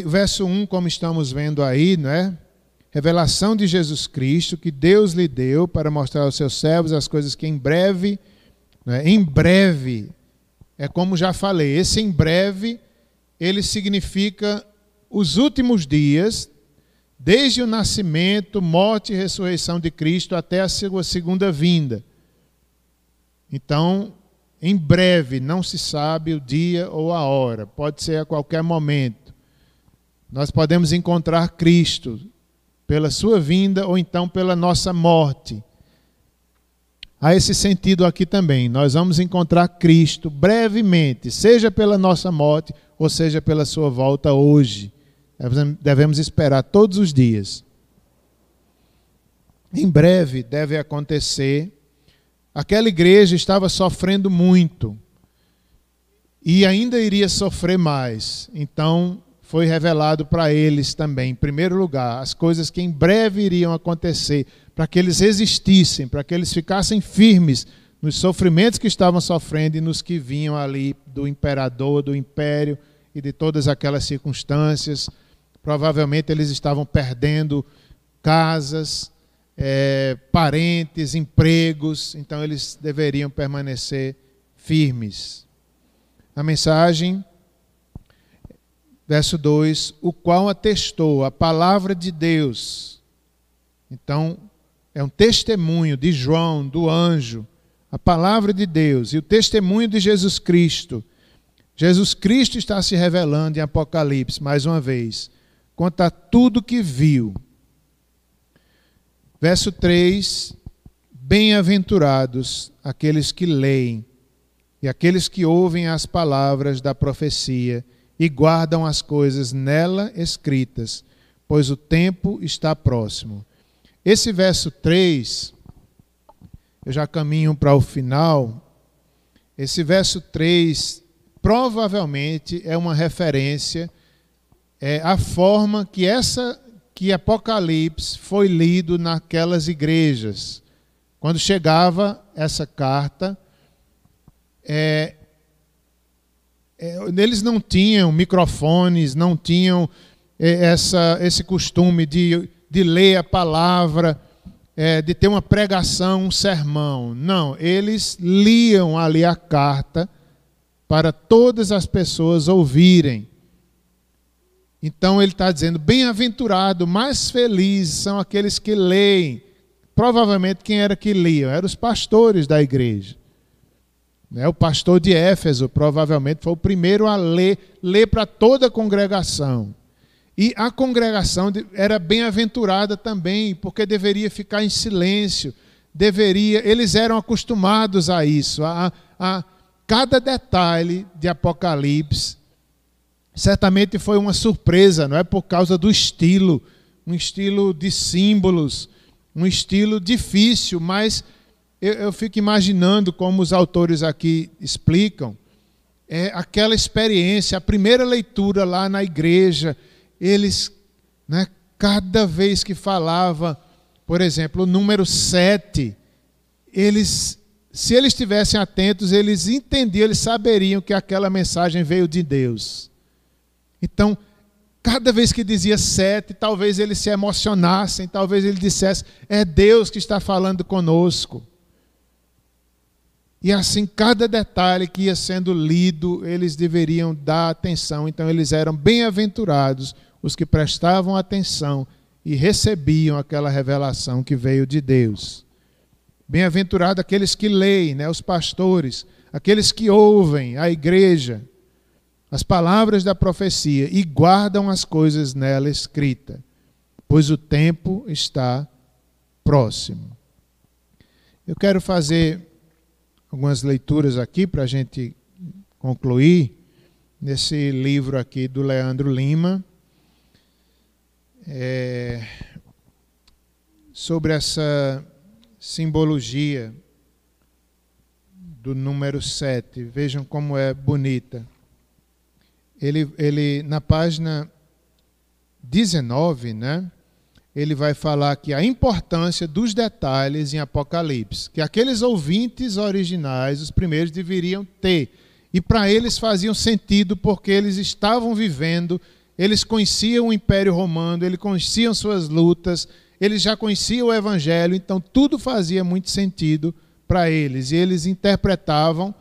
verso 1, como estamos vendo aí, não é? revelação de Jesus Cristo que Deus lhe deu para mostrar aos seus servos as coisas que em breve, né, em breve, é como já falei, esse em breve, ele significa os últimos dias, desde o nascimento, morte e ressurreição de Cristo até a sua segunda vinda. Então, em breve, não se sabe o dia ou a hora, pode ser a qualquer momento. Nós podemos encontrar Cristo pela sua vinda ou então pela nossa morte. Há esse sentido aqui também. Nós vamos encontrar Cristo brevemente, seja pela nossa morte ou seja pela sua volta hoje. Devemos esperar todos os dias. Em breve deve acontecer. Aquela igreja estava sofrendo muito e ainda iria sofrer mais. Então, foi revelado para eles também, em primeiro lugar, as coisas que em breve iriam acontecer, para que eles resistissem, para que eles ficassem firmes nos sofrimentos que estavam sofrendo e nos que vinham ali do imperador, do império e de todas aquelas circunstâncias. Provavelmente eles estavam perdendo casas, é, parentes, empregos, então eles deveriam permanecer firmes. A mensagem verso 2: o qual atestou a palavra de Deus. Então, é um testemunho de João, do anjo, a palavra de Deus e o testemunho de Jesus Cristo. Jesus Cristo está se revelando em Apocalipse, mais uma vez, quanto a tudo que viu. Verso 3: Bem-aventurados aqueles que leem e aqueles que ouvem as palavras da profecia e guardam as coisas nela escritas, pois o tempo está próximo. Esse verso 3, eu já caminho para o final. Esse verso 3 provavelmente é uma referência é, à forma que essa que Apocalipse foi lido naquelas igrejas. Quando chegava essa carta, é, é, eles não tinham microfones, não tinham é, essa, esse costume de, de ler a palavra, é, de ter uma pregação, um sermão. Não, eles liam ali a carta para todas as pessoas ouvirem. Então ele está dizendo: bem-aventurado, mais felizes são aqueles que leem. Provavelmente quem era que liam? Eram os pastores da igreja. Né? O pastor de Éfeso provavelmente foi o primeiro a ler, ler para toda a congregação. E a congregação era bem-aventurada também, porque deveria ficar em silêncio, deveria, eles eram acostumados a isso, a, a cada detalhe de Apocalipse. Certamente foi uma surpresa, não é por causa do estilo, um estilo de símbolos, um estilo difícil, mas eu, eu fico imaginando como os autores aqui explicam, é aquela experiência, a primeira leitura lá na igreja, eles, né, cada vez que falava, por exemplo, o número 7, eles, se eles estivessem atentos, eles entendiam, eles saberiam que aquela mensagem veio de Deus. Então, cada vez que dizia sete, talvez eles se emocionassem, talvez ele dissesse: é Deus que está falando conosco. E assim, cada detalhe que ia sendo lido, eles deveriam dar atenção. Então, eles eram bem-aventurados os que prestavam atenção e recebiam aquela revelação que veio de Deus. Bem-aventurado aqueles que leem, né, os pastores, aqueles que ouvem a igreja, as palavras da profecia e guardam as coisas nela escritas, pois o tempo está próximo. Eu quero fazer algumas leituras aqui para a gente concluir nesse livro aqui do Leandro Lima é, sobre essa simbologia do número 7. Vejam como é bonita. Ele, ele na página 19, né? Ele vai falar aqui a importância dos detalhes em Apocalipse, que aqueles ouvintes originais, os primeiros, deveriam ter. E para eles faziam sentido porque eles estavam vivendo eles conheciam o Império Romano, eles conheciam suas lutas, eles já conheciam o Evangelho, então tudo fazia muito sentido para eles. E eles interpretavam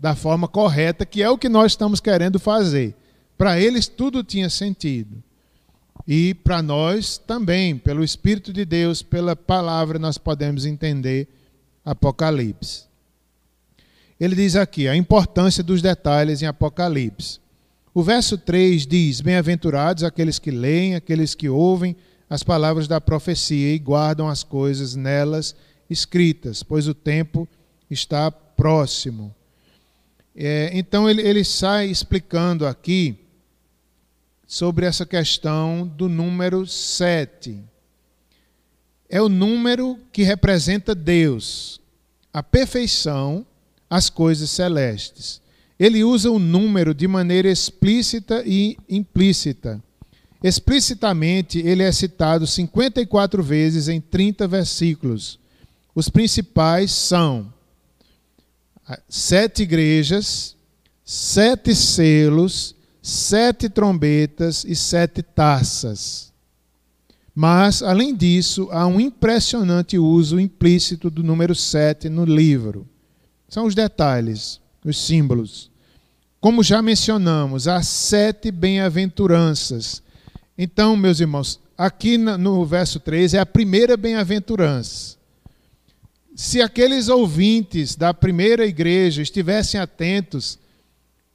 da forma correta, que é o que nós estamos querendo fazer. Para eles tudo tinha sentido. E para nós também, pelo Espírito de Deus, pela palavra, nós podemos entender Apocalipse. Ele diz aqui a importância dos detalhes em Apocalipse. O verso 3 diz: Bem-aventurados aqueles que leem, aqueles que ouvem as palavras da profecia e guardam as coisas nelas escritas, pois o tempo está próximo. É, então ele, ele sai explicando aqui sobre essa questão do número 7. É o número que representa Deus, a perfeição, as coisas celestes ele usa o número de maneira explícita e implícita. Explicitamente, ele é citado 54 vezes em 30 versículos. Os principais são sete igrejas, sete selos, sete trombetas e sete taças. Mas, além disso, há um impressionante uso implícito do número 7 no livro. São os detalhes os símbolos. Como já mencionamos, há sete bem-aventuranças. Então, meus irmãos, aqui no verso 3 é a primeira bem-aventurança. Se aqueles ouvintes da primeira igreja estivessem atentos,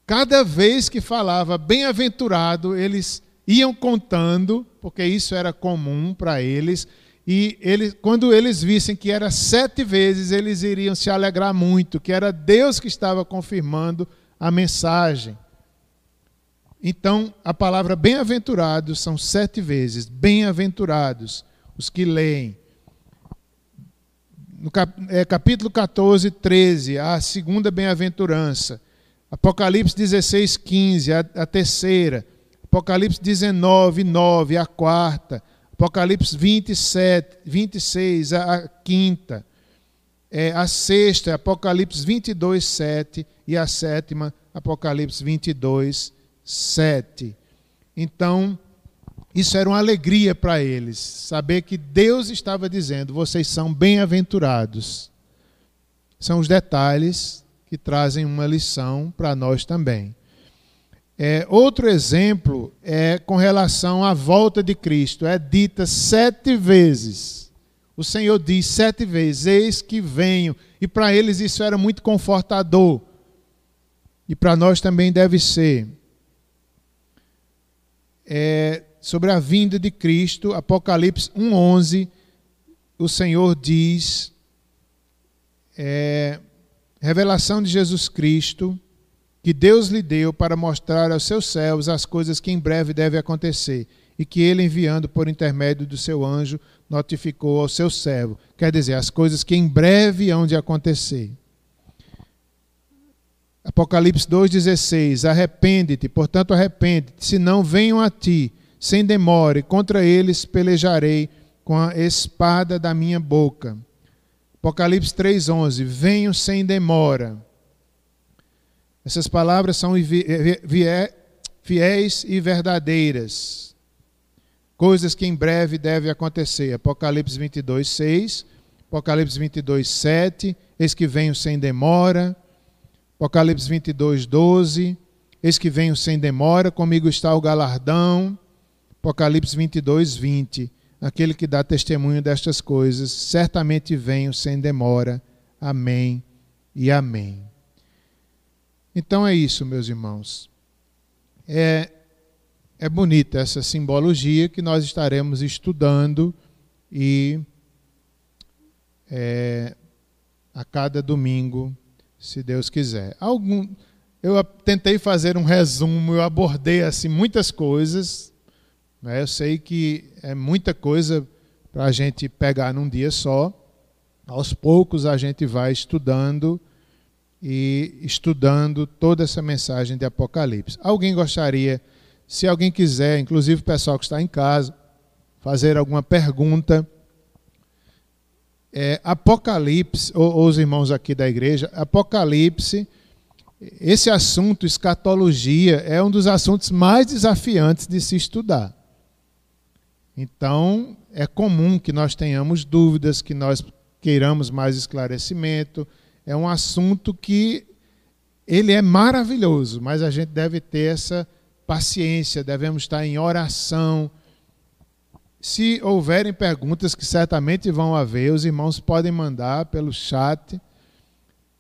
cada vez que falava bem-aventurado, eles iam contando, porque isso era comum para eles, e eles, quando eles vissem que era sete vezes, eles iriam se alegrar muito, que era Deus que estava confirmando a mensagem. Então, a palavra bem-aventurados são sete vezes. Bem-aventurados os que leem. No é, capítulo 14, 13, a segunda bem-aventurança. Apocalipse 16, 15, a, a terceira. Apocalipse 19, 9, a quarta. Apocalipse 27, 26, a, a quinta. É, a sexta Apocalipse 22, 7. E a sétima, Apocalipse 22, 7. Então, isso era uma alegria para eles, saber que Deus estava dizendo: vocês são bem-aventurados. São os detalhes que trazem uma lição para nós também. É, outro exemplo é com relação à volta de Cristo. É dita sete vezes. O Senhor diz sete vezes: Eis que venho. E para eles isso era muito confortador. E para nós também deve ser. É, sobre a vinda de Cristo, Apocalipse 1,11, o Senhor diz. É, revelação de Jesus Cristo que Deus lhe deu para mostrar aos seus servos as coisas que em breve devem acontecer, e que ele, enviando por intermédio do seu anjo, notificou ao seu servo. Quer dizer, as coisas que em breve hão de acontecer. Apocalipse 2,16: Arrepende-te, portanto, arrepende-te, senão venham a ti, sem demora, e contra eles pelejarei com a espada da minha boca. Apocalipse 3,11: Venham sem demora. Essas palavras são fiéis e verdadeiras. Coisas que em breve devem acontecer. Apocalipse 22, 6. Apocalipse 22, 7. Eis que venho sem demora. Apocalipse 22, 12. Eis que venho sem demora, comigo está o galardão. Apocalipse 22, 20. Aquele que dá testemunho destas coisas, certamente venho sem demora. Amém e amém. Então é isso, meus irmãos. É, é bonita essa simbologia que nós estaremos estudando e é, a cada domingo, se Deus quiser. Algum, eu tentei fazer um resumo, eu abordei assim muitas coisas. Né? Eu sei que é muita coisa para a gente pegar num dia só. Aos poucos a gente vai estudando e estudando toda essa mensagem de Apocalipse. Alguém gostaria, se alguém quiser, inclusive o pessoal que está em casa, fazer alguma pergunta. É, Apocalipse, ou, ou os irmãos aqui da igreja, Apocalipse, esse assunto, escatologia, é um dos assuntos mais desafiantes de se estudar. Então, é comum que nós tenhamos dúvidas, que nós queiramos mais esclarecimento, é um assunto que ele é maravilhoso, mas a gente deve ter essa paciência, devemos estar em oração. Se houverem perguntas, que certamente vão haver, os irmãos podem mandar pelo chat.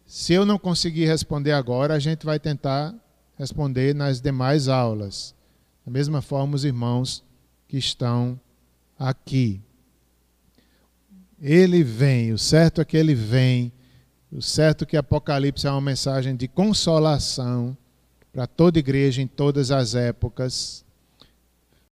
Se eu não conseguir responder agora, a gente vai tentar responder nas demais aulas. Da mesma forma, os irmãos que estão aqui. Ele vem, o certo é que ele vem o certo é que Apocalipse é uma mensagem de consolação para toda igreja em todas as épocas.